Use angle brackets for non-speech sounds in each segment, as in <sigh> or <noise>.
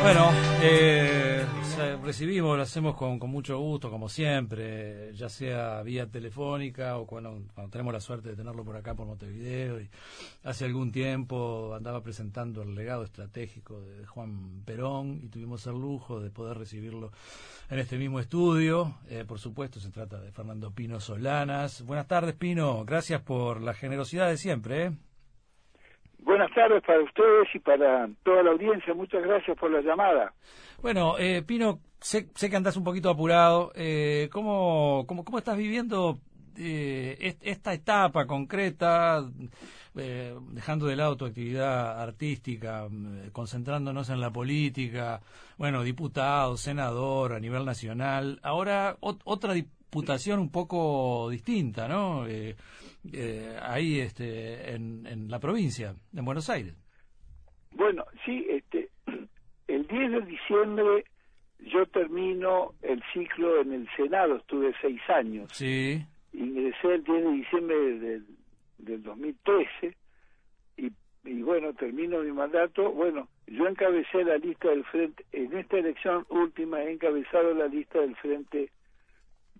Bueno, eh, recibimos, lo hacemos con, mucho gusto, como siempre, ya sea vía telefónica o cuando, tenemos la suerte de tenerlo por acá por Montevideo. Hace algún tiempo andaba presentando el legado estratégico de Juan Perón y tuvimos el lujo de poder recibirlo en este mismo estudio. Eh, por supuesto, se trata de Fernando Pino Solanas. Buenas tardes, Pino. Gracias por la generosidad de siempre. ¿eh? Buenas tardes para ustedes y para toda la audiencia. Muchas gracias por la llamada. Bueno, eh, Pino, sé, que andas un poquito apurado. Eh, ¿cómo, cómo, cómo, estás viviendo eh, esta etapa concreta, eh, dejando de lado tu actividad artística, mm, concentrándonos en la política? Bueno, diputado, senador a nivel nacional. Ahora otra diputación un poco distinta, ¿no? Eh, eh, ahí este, en, en, la provincia, en Buenos Aires. Bueno, sí, este, el 10 de diciembre yo termino el ciclo en el Senado, estuve seis años. Sí. Ingresé el 10 de diciembre del, del 2013 y, y bueno, termino mi mandato. Bueno, yo encabecé la lista del Frente, en esta elección última he encabezado la lista del Frente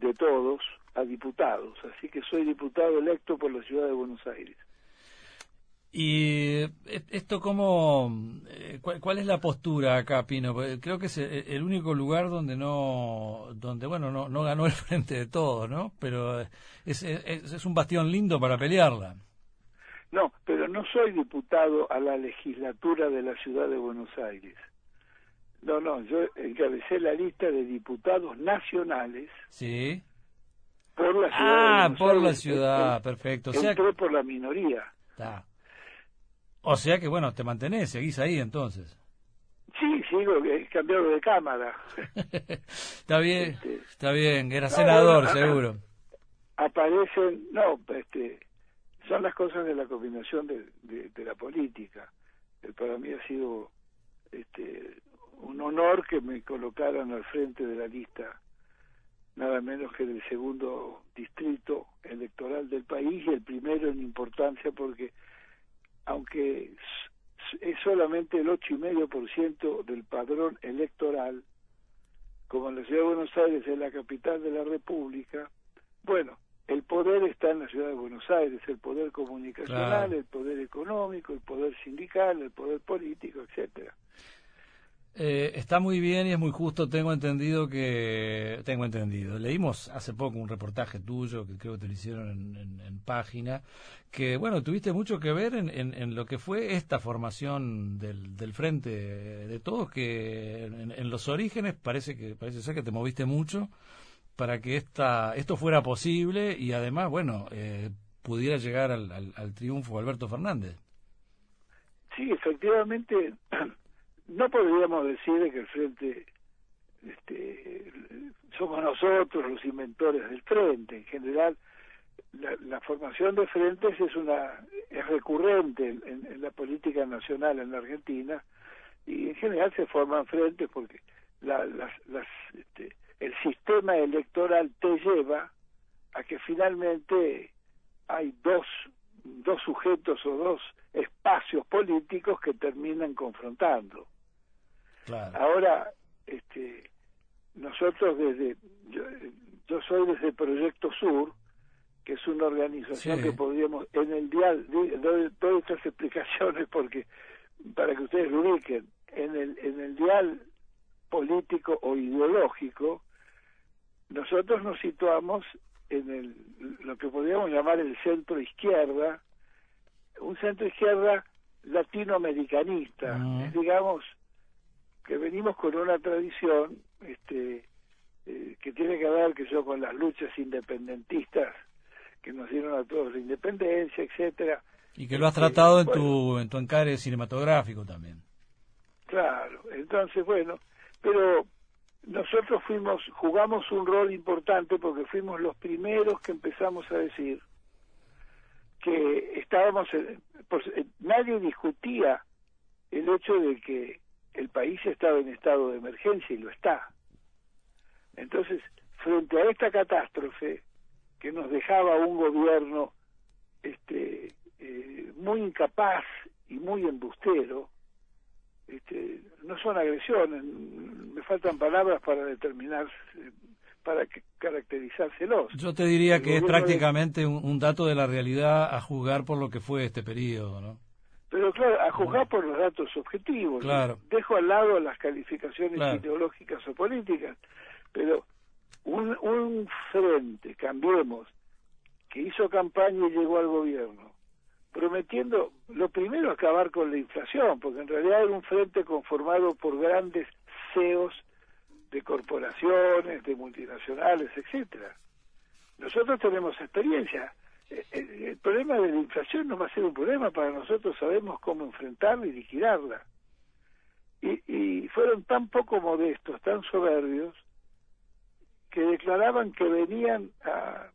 de Todos, a diputados, así que soy diputado electo por la ciudad de Buenos Aires. ¿Y esto cómo, eh, cuál, es la postura acá, Pino? Creo que es el único lugar donde no, donde bueno, no, no ganó el <laughs> frente de todos, ¿no? Pero es, es, es un bastión lindo para pelearla. No, pero no soy diputado a la legislatura de la ciudad de Buenos Aires. No, no, yo encabecé la lista de diputados nacionales. Sí por la ciudad. Ah, por la ciudad, perfecto. O sea, por la minoría. Está. O sea que, bueno, te mantenés, seguís ahí entonces. Sí, sigo, cambiado de cámara. <laughs> está bien, este, está bien, era senador, seguro. Aparecen, no, este, son las cosas de la combinación de, de, la política. Para mí ha sido este, un honor que me colocaran al frente de la lista nada menos que del segundo distrito electoral del país y el primero en importancia porque aunque es solamente el ocho y medio por ciento del padrón electoral como en la ciudad de Buenos Aires es la capital de la República bueno el poder está en la ciudad de Buenos Aires el poder comunicacional el poder económico el poder sindical el poder político etcétera eh, está muy bien y es muy justo. Tengo entendido que. Tengo entendido. Leímos hace poco un reportaje tuyo que creo que te lo hicieron en, página. Que, bueno, tuviste mucho que ver en, en, lo que fue esta formación del, del Frente de Todos, que en, los orígenes parece que parece ser que te moviste mucho para que esta, esto fuera posible y además, bueno, eh, pudiera llegar al, al, al triunfo Alberto Fernández. Sí, efectivamente <clears throat> no podríamos decir que el frente este, somos nosotros los inventores del frente. En general la, formación de frentes es una es recurrente en, la política nacional en la Argentina y en general se forman frentes porque la, las, las, este, el sistema electoral te lleva a que finalmente hay dos dos sujetos o dos espacios políticos que terminan confrontando Ahora, este, nosotros desde, yo, soy desde Proyecto Sur, que es una organización que podríamos, en el dial, doy todas estas <laughs> explicaciones porque, para que ustedes lo ubiquen, en el, en el dial político o ideológico, nosotros nos situamos en el, lo que podríamos llamar el centro izquierda, un centro izquierda latinoamericanista, digamos, que venimos con una tradición este eh, que tiene que ver que yo con las luchas independentistas que nos dieron a todos la independencia etcétera. Y que lo has tratado en tu en tu encare cinematográfico también. Claro entonces bueno pero nosotros fuimos jugamos un rol importante porque fuimos los primeros que empezamos a decir que estábamos pues, nadie discutía el hecho de que el país estaba en estado de emergencia y lo está. Entonces, frente a esta catástrofe que nos dejaba un gobierno este, eh, muy incapaz y muy embustero, este, no son agresiones, me faltan palabras para determinar, para caracterizárselos. Yo te diría que es prácticamente un, dato de la realidad a juzgar por lo que fue este periodo, ¿no? Claro, a juzgar por los datos objetivos. Claro. Dejo al lado las calificaciones ideológicas o políticas, pero un, un frente, cambiemos, que hizo campaña y llegó al gobierno, prometiendo lo primero acabar con la inflación, porque en realidad era un frente conformado por grandes CEOs de corporaciones, de multinacionales, etcétera. Nosotros tenemos experiencia. El, problema de la inflación no va a ser un problema para nosotros, sabemos cómo enfrentarla y liquidarla. Y, y fueron tan poco modestos, tan soberbios, que declaraban que venían a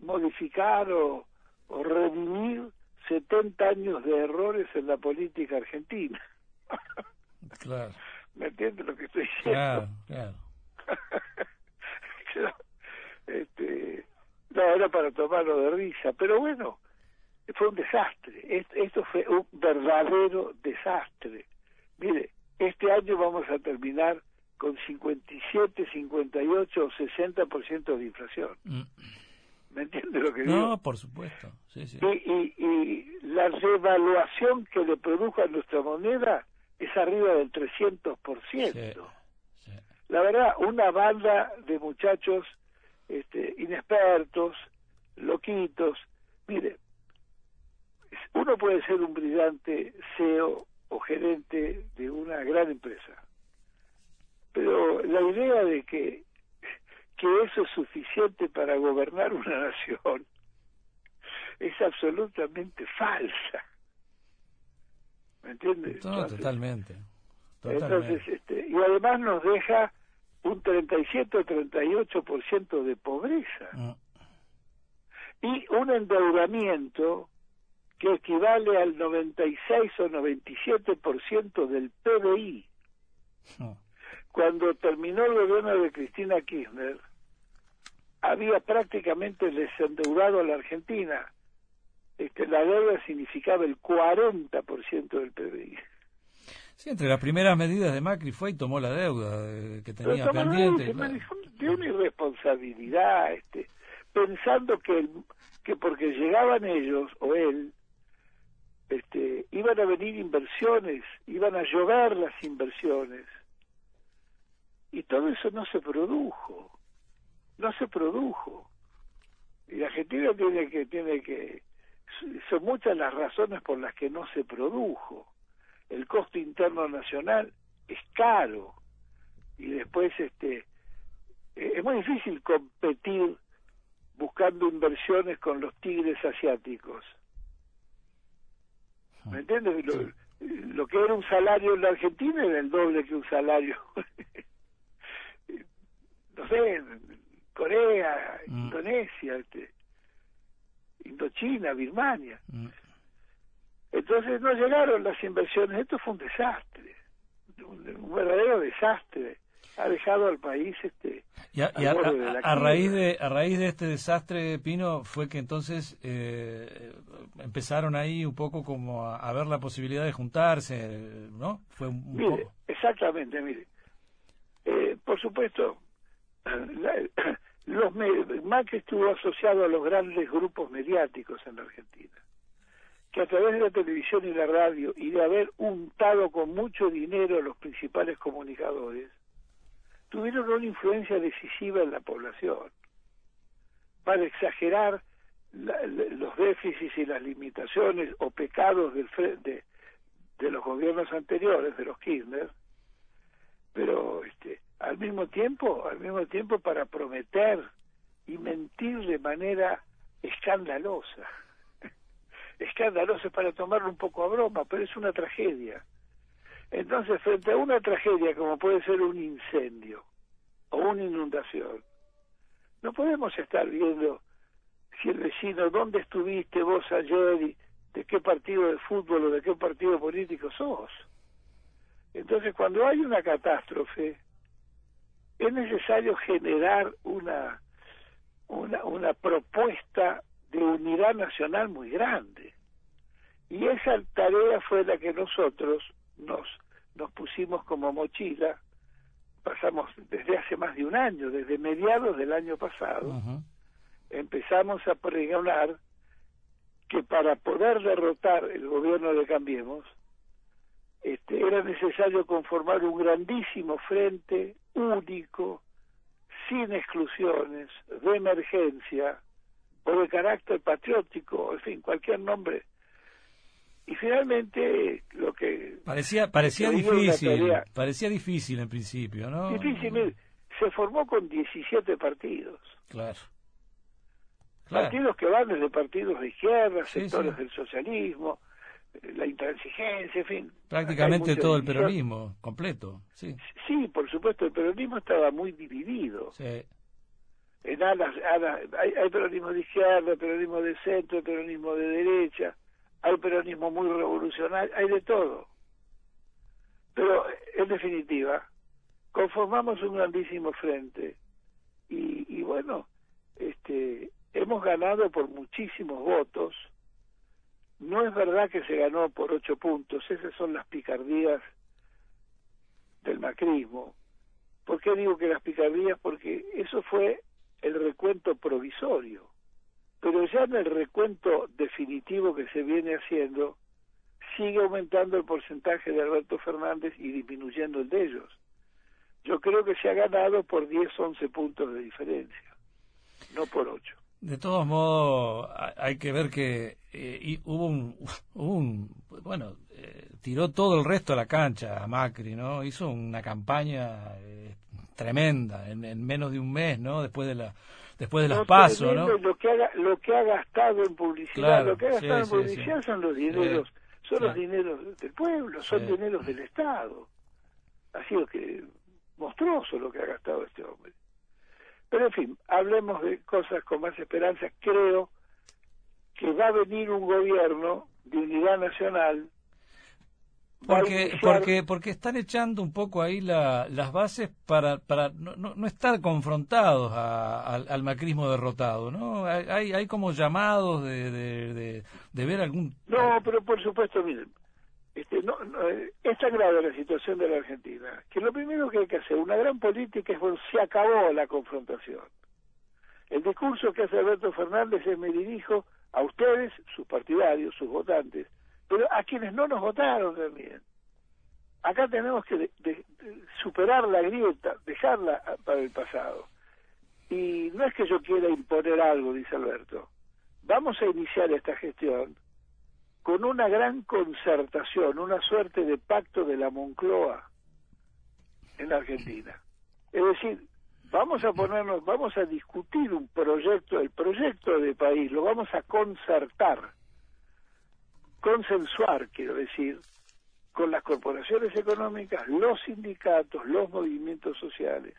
modificar o, o redimir 70 años de errores en la política argentina. <laughs> Claro. ¿Me entiendes lo que estoy diciendo? Claro, claro. <laughs> este, no, era para tomarlo de risa, pero bueno, fue un desastre. Esto fue un verdadero desastre. Mire, este año vamos a terminar con 57, 58 o 60% de inflación. Mm. ¿Me entiendes lo que digo? No, por supuesto. Sí, sí. Y, y, la revaluación que le produjo a nuestra moneda es arriba del 300%. La verdad, una banda de muchachos este, inexpertos, loquitos. Mire, uno puede ser un brillante CEO o gerente de una gran empresa, pero la idea de que que eso es suficiente para gobernar una <laughs> nación es absolutamente falsa. ¿Me entiendes? totalmente. Entonces, este, y además nos deja un 37 o 38% de pobreza. Mm. Y un endeudamiento que equivale al 96 o 97% del PBI. Mm. Cuando terminó el gobierno de Cristina Kirchner, había prácticamente desendeudado a la Argentina. Este, la deuda significaba el 40% del PBI. Sí, entre las primeras medidas de Macri fue y tomó la deuda eh, que tenía pendiente. De una irresponsabilidad, este, pensando que, que porque llegaban ellos o él, este, iban a venir inversiones, iban a llover las inversiones. Y todo eso no se produjo no se produjo. Y la Argentina tiene que, tiene que, son muchas las razones por las que no se produjo. El costo interno nacional es caro y después este eh, es muy difícil competir buscando inversiones con los tigres asiáticos. ¿Me entiendes? Lo, lo que era un salario en la Argentina era el doble que un salario. <laughs> no sé, Corea, mm. Indonesia, este, Indochina, Birmania. Entonces no llegaron las inversiones, esto fue un desastre, un, verdadero desastre. Ha dejado al país este y, a, raíz de a raíz de este desastre Pino fue que entonces eh, empezaron ahí un poco como a, ver la posibilidad de juntarse, ¿no? Fue mire, exactamente, mire. Eh, por supuesto, los Macri estuvo asociado a los grandes grupos mediáticos en la Argentina, que a través de la televisión y la radio y de haber untado con mucho dinero a los principales comunicadores, tuvieron una influencia decisiva en la población para exagerar los déficits y las limitaciones o pecados del, de, los gobiernos anteriores, de los Kirchner, pero este, al mismo tiempo, al mismo tiempo para prometer y mentir de manera escandalosa. Escandalosa para tomarlo un poco a broma, pero es una tragedia. Entonces, frente a una tragedia como puede ser un incendio o una inundación, no podemos estar viendo si el vecino, ¿dónde estuviste vos ayer y de qué partido de fútbol o de qué partido político sos? Entonces, cuando hay una catástrofe, es necesario generar una, una, una propuesta de unidad nacional muy grande. Y esa tarea fue la que nosotros nos nos pusimos como mochila, pasamos desde hace más de un año, desde mediados del año pasado, empezamos a pregonar que para poder derrotar el gobierno de Cambiemos, este, era necesario conformar un grandísimo frente único, sin exclusiones, de emergencia o de carácter patriótico, en fin, cualquier nombre. Y finalmente lo que parecía parecía difícil, parecía difícil en principio, ¿no? Difícil, se formó con 17 partidos. Claro. Partidos que van desde partidos de izquierda, sectores del socialismo, la intransigencia, en fin. Prácticamente todo el peronismo, completo, sí. Sí, por supuesto, el peronismo estaba muy dividido. Sí. En alas, hay, hay, peronismo de izquierda, peronismo de centro, peronismo de derecha, hay peronismo muy revolucionario, hay de todo. Pero, en definitiva, conformamos un grandísimo frente y, y bueno, este, hemos ganado por muchísimos votos, no es verdad que se ganó por ocho puntos, esas son las picardías del macrismo. ¿Por qué digo que las picardías? Porque eso fue el recuento provisorio. Pero ya en el recuento definitivo que se viene haciendo, sigue aumentando el porcentaje de Alberto Fernández y disminuyendo el de ellos. Yo creo que se ha ganado por 10, 11 puntos de diferencia, no por 8. De todos modos, hay que ver que eh, hubo, un, <laughs> un, bueno, eh, tiró todo el resto a la cancha a Macri, ¿no? Hizo una campaña eh, tremenda en, menos de un mes, ¿no? Después de la después de los pasos, ¿no? Lo que, ha, lo que ha gastado en publicidad, lo que ha gastado en publicidad son los dineros, son los dineros del pueblo, son dineros del Estado. Ha sido que monstruoso lo que ha gastado este hombre. Pero en fin, hablemos de cosas con más esperanza. Creo que va a venir un gobierno de unidad nacional. Porque, porque, porque están echando un poco ahí la, las bases para, para no, no, estar confrontados al macrismo derrotado, ¿no? Hay, hay como llamados de, de, de ver algún... No, pero por supuesto, miren, este, no, es tan grave la situación de la Argentina que lo primero que hay que hacer, una gran política, es bueno, se acabó la confrontación. El discurso que hace Alberto Fernández es me dirijo a ustedes, sus partidarios, sus votantes, pero a quienes no nos votaron también. Acá tenemos que superar la grieta, dejarla para el pasado. Y no es que yo quiera imponer algo, dice Alberto. Vamos a iniciar esta gestión con una gran concertación, una suerte de pacto de la Moncloa en la Argentina. Es decir, vamos a ponernos, vamos a discutir un proyecto, el proyecto de país, lo vamos a concertar, consensuar, quiero decir, con las corporaciones económicas, los sindicatos, los movimientos sociales,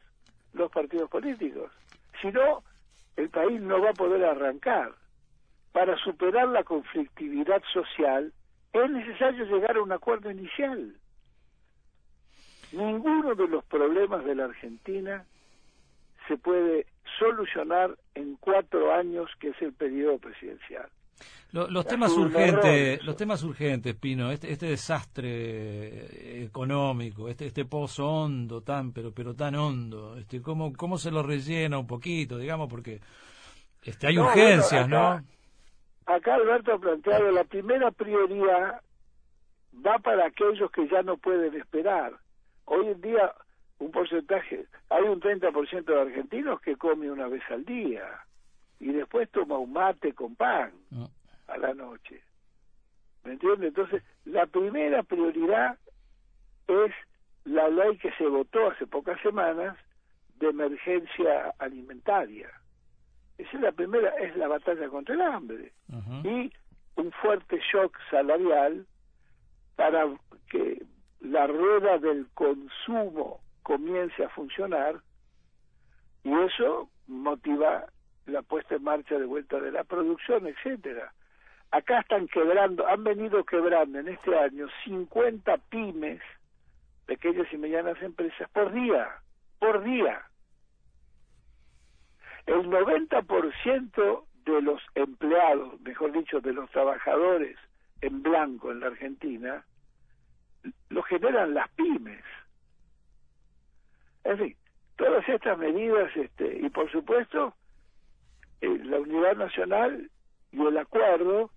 los partidos políticos. Si no, el país no va a poder arrancar para superar la conflictividad social es necesario llegar a un acuerdo inicial. Ninguno de los problemas de la Argentina se puede solucionar en cuatro años, que es el periodo presidencial. Los, temas urgentes, los temas urgentes, Pino, este, este desastre económico, este, este pozo hondo, tan pero pero tan hondo, este, cómo cómo se lo rellena un poquito, digamos, porque este hay urgencias, ¿no? acá Alberto ha planteado la primera prioridad va para aquellos que ya no pueden esperar. Hoy en día un porcentaje, hay un 30% de argentinos que come una vez al día y después toma un mate con pan mm. a la noche. ¿Me entiende? Entonces, la primera prioridad es la ley que se votó hace pocas semanas de emergencia alimentaria esa es la primera, es la batalla contra el hambre. Y un fuerte shock salarial para que la rueda del consumo comience a funcionar y eso motiva la puesta en marcha de vuelta de la producción, etcétera. Acá están quebrando, han venido quebrando en este año 50 pymes, pequeñas y medianas empresas, por día, por día. El 90% de los empleados, mejor dicho, de los trabajadores en blanco en la Argentina, lo generan las pymes. En fin, todas estas medidas, este, y por supuesto, eh, la unidad nacional y el acuerdo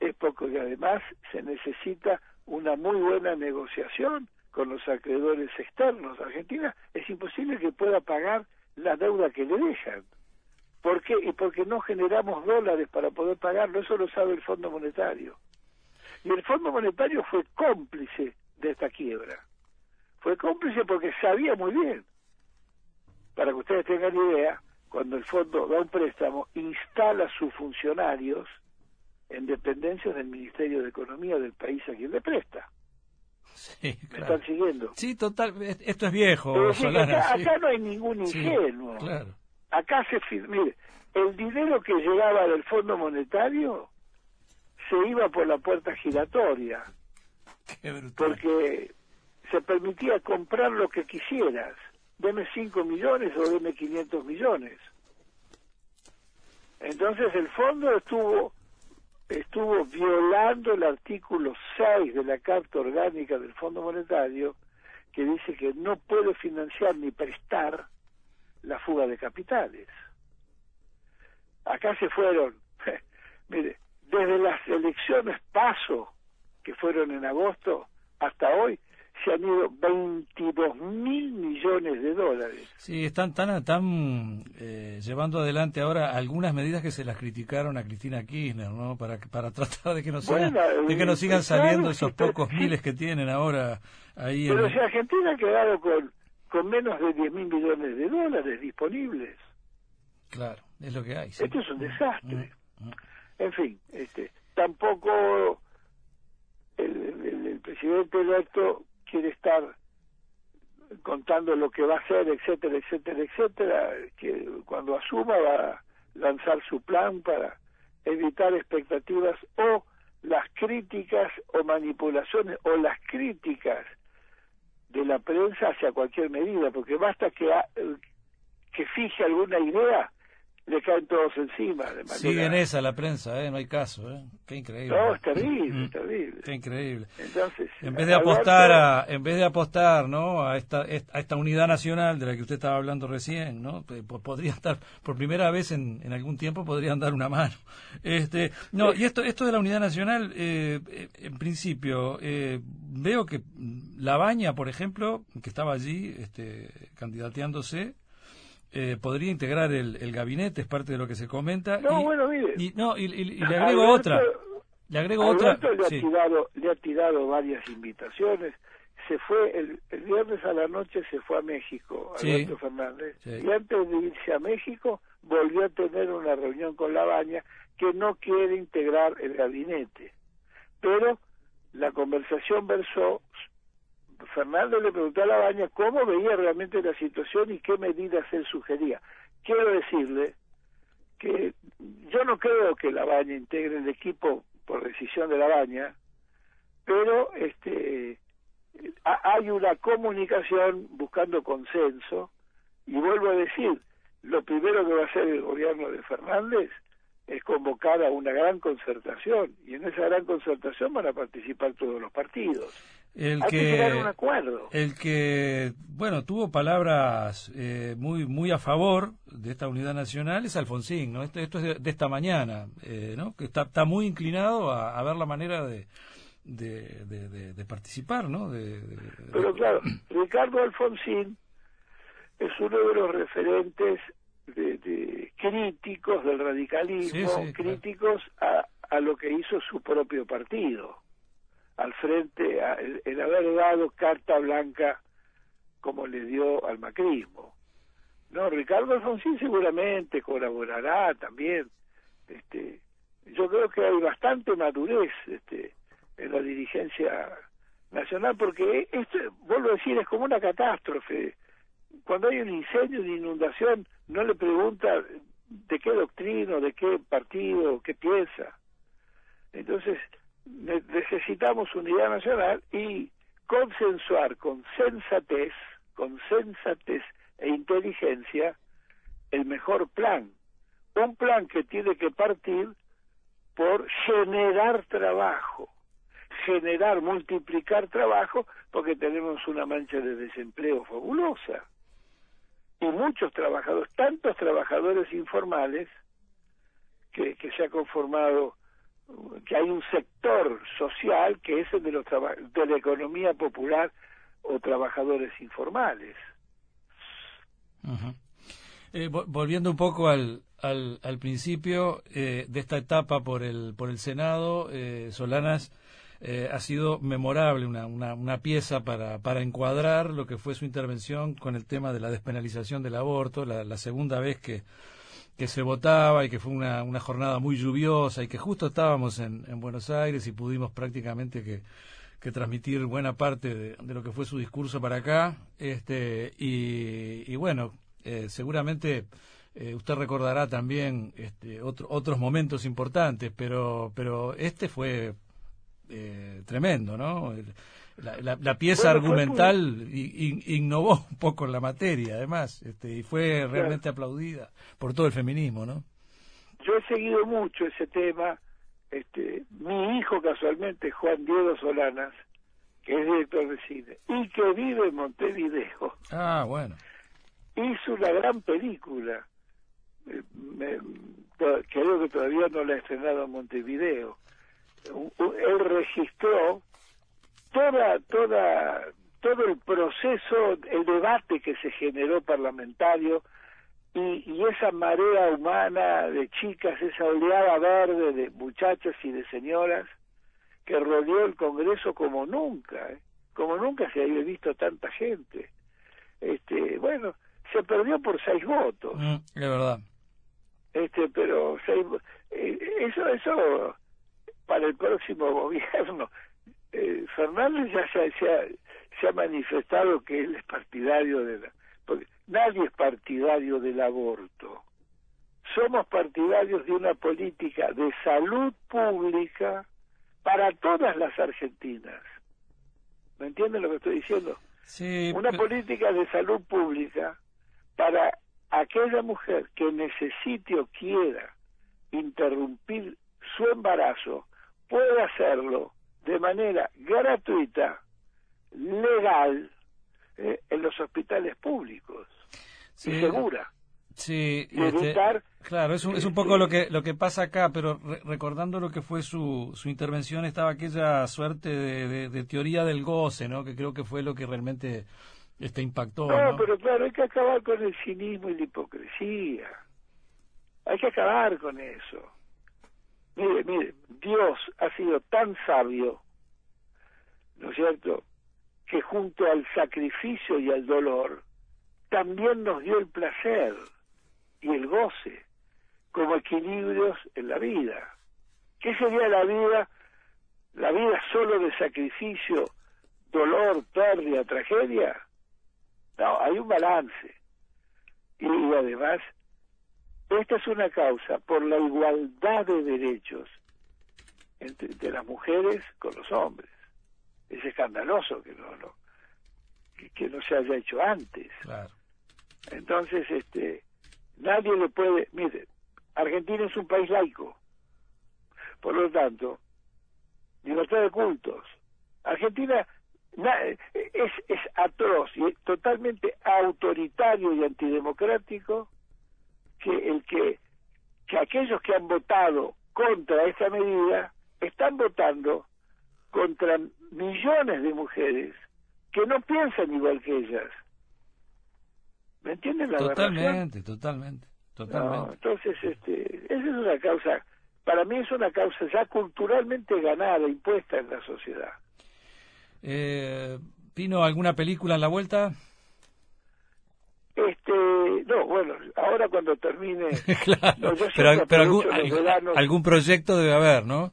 es porque además se necesita una muy buena negociación con los acreedores externos. Argentina es imposible que pueda pagar la deuda que le dejan. ¿Por qué? Y porque no generamos dólares para poder pagarlo, eso lo sabe el Fondo Monetario. Y el Fondo Monetario fue cómplice de esta quiebra. Fue cómplice porque sabía muy bien, para que ustedes tengan idea, cuando el fondo da un préstamo, instala a sus funcionarios en dependencias del Ministerio de Economía del país a quien le presta. Sí, ¿Me están siguiendo? Sí, total. Esto es viejo. acá, no hay ningún ingenuo. Acá se mire, el dinero que llegaba del Fondo Monetario se iba por la puerta giratoria. porque se permitía comprar lo que quisieras. Deme 5 millones o deme 500 millones. Entonces el fondo estuvo estuvo violando el artículo 6 de la Carta Orgánica del Fondo Monetario, que dice que no puede financiar ni prestar la fuga de capitales. Acá se fueron, <laughs> mire, desde las elecciones paso, que fueron en agosto, hasta hoy, se han ido 22 mil millones de dólares. Sí, están tan, tan eh, llevando adelante ahora algunas medidas que se las criticaron a Cristina Kirchner, ¿no? Para, para <laughs> tratar de que no, sigan, de que no sigan saliendo esos pocos <laughs> miles que tienen ahora ahí. Pero si Argentina ha quedado con, con menos de 10 mil millones de dólares disponibles. Claro, es lo que hay. Esto es un desastre. Mm, mm. En fin, este, tampoco el, el presidente electo quiere estar contando lo que va a hacer, etcétera, etcétera, etcétera, que cuando asuma va a lanzar su plan para evitar expectativas o las críticas o manipulaciones o las críticas de la prensa hacia cualquier medida, porque basta que, que fije alguna idea le caen todos encima. De manera... Sigue en esa la prensa, ¿eh? no hay caso. ¿eh? Qué increíble. No, es terrible, terrible. Qué increíble. Entonces, en vez de apostar a, en vez de apostar, ¿no? A esta, a esta unidad nacional de la que usted estaba hablando recién, ¿no? Podría estar por primera vez en, en algún tiempo podrían dar una mano. Este, no, y esto, esto de la unidad nacional, eh, eh en principio, eh, veo que La Baña, por ejemplo, que estaba allí, este, candidateándose eh, podría integrar el, el, gabinete, es parte de lo que se comenta. No, bueno, mire. Y, no, y, le agrego otra. Le agrego otra. Le, ha tirado, le ha tirado varias invitaciones. Se fue, el, el, viernes a la noche se fue a México, Alberto Fernández. Y antes de irse a México, volvió a tener una reunión con La Baña que no quiere integrar el gabinete. Pero la conversación versó Fernando le preguntó a la baña cómo veía realmente la situación y qué medidas él sugería. Quiero decirle que yo no creo que la baña integre el equipo por decisión de la baña, pero este hay una comunicación buscando consenso y vuelvo a decir, lo primero que va a hacer el gobierno de Fernández es convocar a una gran concertación y en esa gran concertación van a participar todos los partidos. El que, un acuerdo. El que, bueno, tuvo palabras eh, muy muy a favor de esta unidad nacional es Alfonsín, ¿no? Esto, esto es de, esta mañana, eh, ¿no? Que está, está muy inclinado a, ver la manera de, de, de, participar, ¿no? Pero claro, Ricardo Alfonsín es uno de los referentes de, críticos del radicalismo, críticos a, a lo que hizo su propio partido, al frente, el, haber dado carta blanca como le dio al macrismo. No, Ricardo Alfonsín seguramente colaborará también. Este, yo creo que hay bastante madurez este, en la dirigencia nacional, porque esto, vuelvo a decir, es como una catástrofe cuando hay un incendio, una inundación, no le pregunta de qué doctrina, de qué partido, qué piensa. Entonces, necesitamos unidad nacional y consensuar con sensatez, con sensatez e inteligencia el mejor plan. Un plan que tiene que partir por generar trabajo. generar, multiplicar trabajo, porque tenemos una mancha de desempleo fabulosa. Y muchos trabajadores, tantos trabajadores informales, que, que se ha conformado, que hay un sector social que es el de, los de la economía popular o trabajadores informales. Eh, volviendo un poco al, al, al principio eh, de esta etapa por el, por el Senado, eh, Solanas eh, ha sido memorable, una, una, una, pieza para, para encuadrar lo que fue su intervención con el tema de la despenalización del aborto, la, la segunda vez que, que se votaba y que fue una, una jornada muy lluviosa y que justo estábamos en, en Buenos Aires y pudimos prácticamente que, que transmitir buena parte de, lo que fue su discurso para acá. Este, y, y bueno, eh, seguramente eh, usted recordará también este, otro, otros momentos importantes, pero, pero este fue eh, tremendo, ¿no? La, la, pieza argumental innovó un poco en la materia, además, este, y fue realmente aplaudida por todo el feminismo, ¿no? Yo he seguido mucho ese tema. Este, mi hijo, casualmente, Juan Diego Solanas, que es director de cine y que vive en Montevideo. Ah, bueno hizo una gran película. Eh, me, creo que todavía no la ha estrenado en Montevideo. Él registró toda, toda, todo el proceso, el debate que se generó parlamentario y, y esa marea humana de chicas, esa oleada verde de muchachas y de señoras que rodeó el Congreso como nunca, ¿eh? como nunca se había visto tanta gente. Este, bueno, se perdió por seis votos. Mm, es verdad. Este, pero seis, eh, eso, eso para el próximo <laughs> gobierno. Eh, Fernández ya se, ha, se ha manifestado que él es partidario de la, porque nadie es partidario del aborto. Somos partidarios de una política de salud pública para todas las argentinas. ¿Me entienden lo que estoy diciendo? Sí, una política de salud pública para aquella mujer que necesite o quiera interrumpir su embarazo, puede hacerlo de manera gratuita, legal, eh, en los hospitales públicos y segura. Sí, este, claro, es un, es un poco lo que lo que pasa acá, pero recordando lo que fue su, su intervención, estaba aquella suerte de, de, teoría del goce, ¿no? Que creo que fue lo que realmente este impactó. No, pero claro, hay que acabar con el cinismo y la hipocresía. Hay que acabar con eso. Mire, mire, Dios ha sido tan sabio, ¿no es cierto?, que junto al sacrificio y al dolor, también nos dio el placer y el goce como equilibrios en la vida. ¿Qué sería la vida? La vida solo de sacrificio, dolor, pérdida, tragedia. No, hay un balance. Y, además, esta es una causa por la igualdad de derechos entre de las mujeres con los hombres. Es escandaloso que no, no que, no se haya hecho antes. Entonces, este, nadie le puede, mire, Argentina es un país laico, por lo tanto, libertad de cultos. Argentina es, es atroz y totalmente autoritario y antidemocrático que el que, que aquellos que han votado contra esa medida están votando contra millones de mujeres que no piensan igual que ellas. ¿Me entienden la Totalmente, totalmente, totalmente. entonces, este, esa es una causa, para mí es una causa ya culturalmente ganada, impuesta en la sociedad. Eh, Pino, ¿alguna película en la vuelta? No, bueno, ahora cuando termine. <laughs> claro, pero, algún, algún proyecto debe haber, ¿no?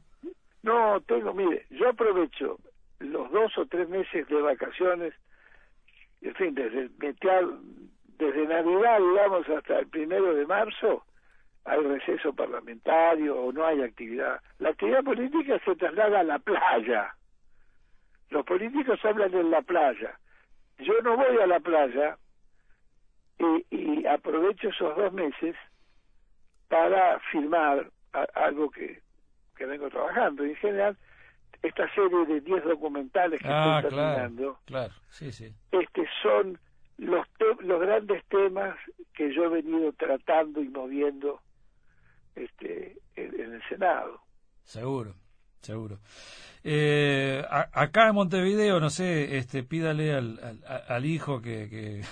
No, tengo, mire, yo aprovecho los dos o tres meses de vacaciones, en fin, desde, desde Navidad, digamos, hasta el primero de marzo, hay receso parlamentario o no hay actividad. La actividad política se traslada a la playa. Los políticos hablan en la playa. Yo no voy a la playa y, aprovecho esos dos meses para firmar algo que, que vengo trabajando. en general esta serie de 10 documentales que Ah, estoy claro, terminando, claro, sí, sí. este, son los, te- los grandes temas que yo he venido tratando y moviendo este, en, en el Senado. Seguro, seguro. Eh, a- acá en Montevideo, no sé, este, pídale al, hijo <laughs> que,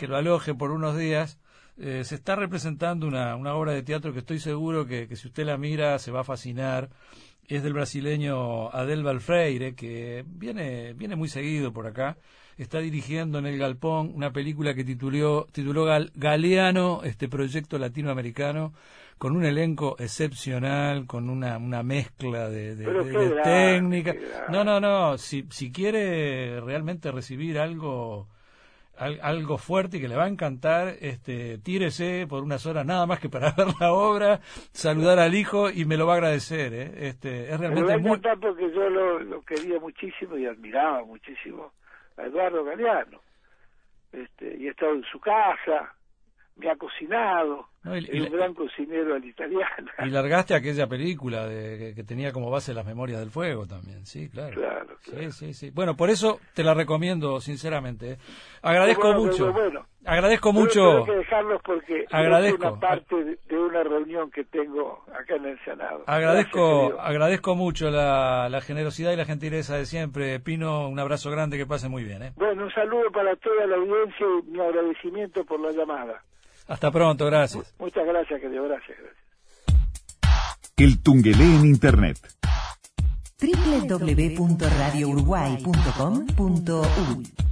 lo aloje por unos días. Eh, se está representando una, obra de teatro que estoy seguro que, que si usted la mira se va a fascinar. Es del brasileño Adelbal Freire, que viene, viene muy seguido por acá. Está dirigiendo en el Galpón una película que tituló, tituló Gal- Galeano, este proyecto latinoamericano, con un elenco excepcional, con una, una mezcla de, de- técnica. No, no, no. Si, si quiere realmente recibir algo al- algo fuerte y que le va a encantar, este, tírese por unas horas nada más que para <laughs> ver la obra, saludar al hijo y me lo va a agradecer. ¿eh? Este, es Me va realmente a muy... encantar porque yo lo, lo quería muchísimo y admiraba muchísimo a Eduardo Galeano. Este, y he estado en su casa, me ha cocinado, No, y- la- gran cocinero al italiano. Y largaste aquella película de, que, que tenía como base las memorias del fuego también, sí, claro. Claro, Sí, claro. sí, sí. Bueno, por eso te la recomiendo, sinceramente. ¿eh? Agradezco Bueno, mucho. pero bueno, Agradezco mucho. Tengo que dejarlos porque Agradezco. es una parte de, una reunión que tengo acá en el Senado. Agradezco, Gracias, agradezco mucho la, la generosidad y la gentileza de siempre. Pino, un abrazo grande, que pase muy bien. ¿eh? Bueno, un saludo para toda la audiencia y mi agradecimiento por la llamada. Hasta pronto, gracias. Muchas gracias, querido. Gracias, gracias. El Tungelé en Internet. www.radiouruguay.com.uy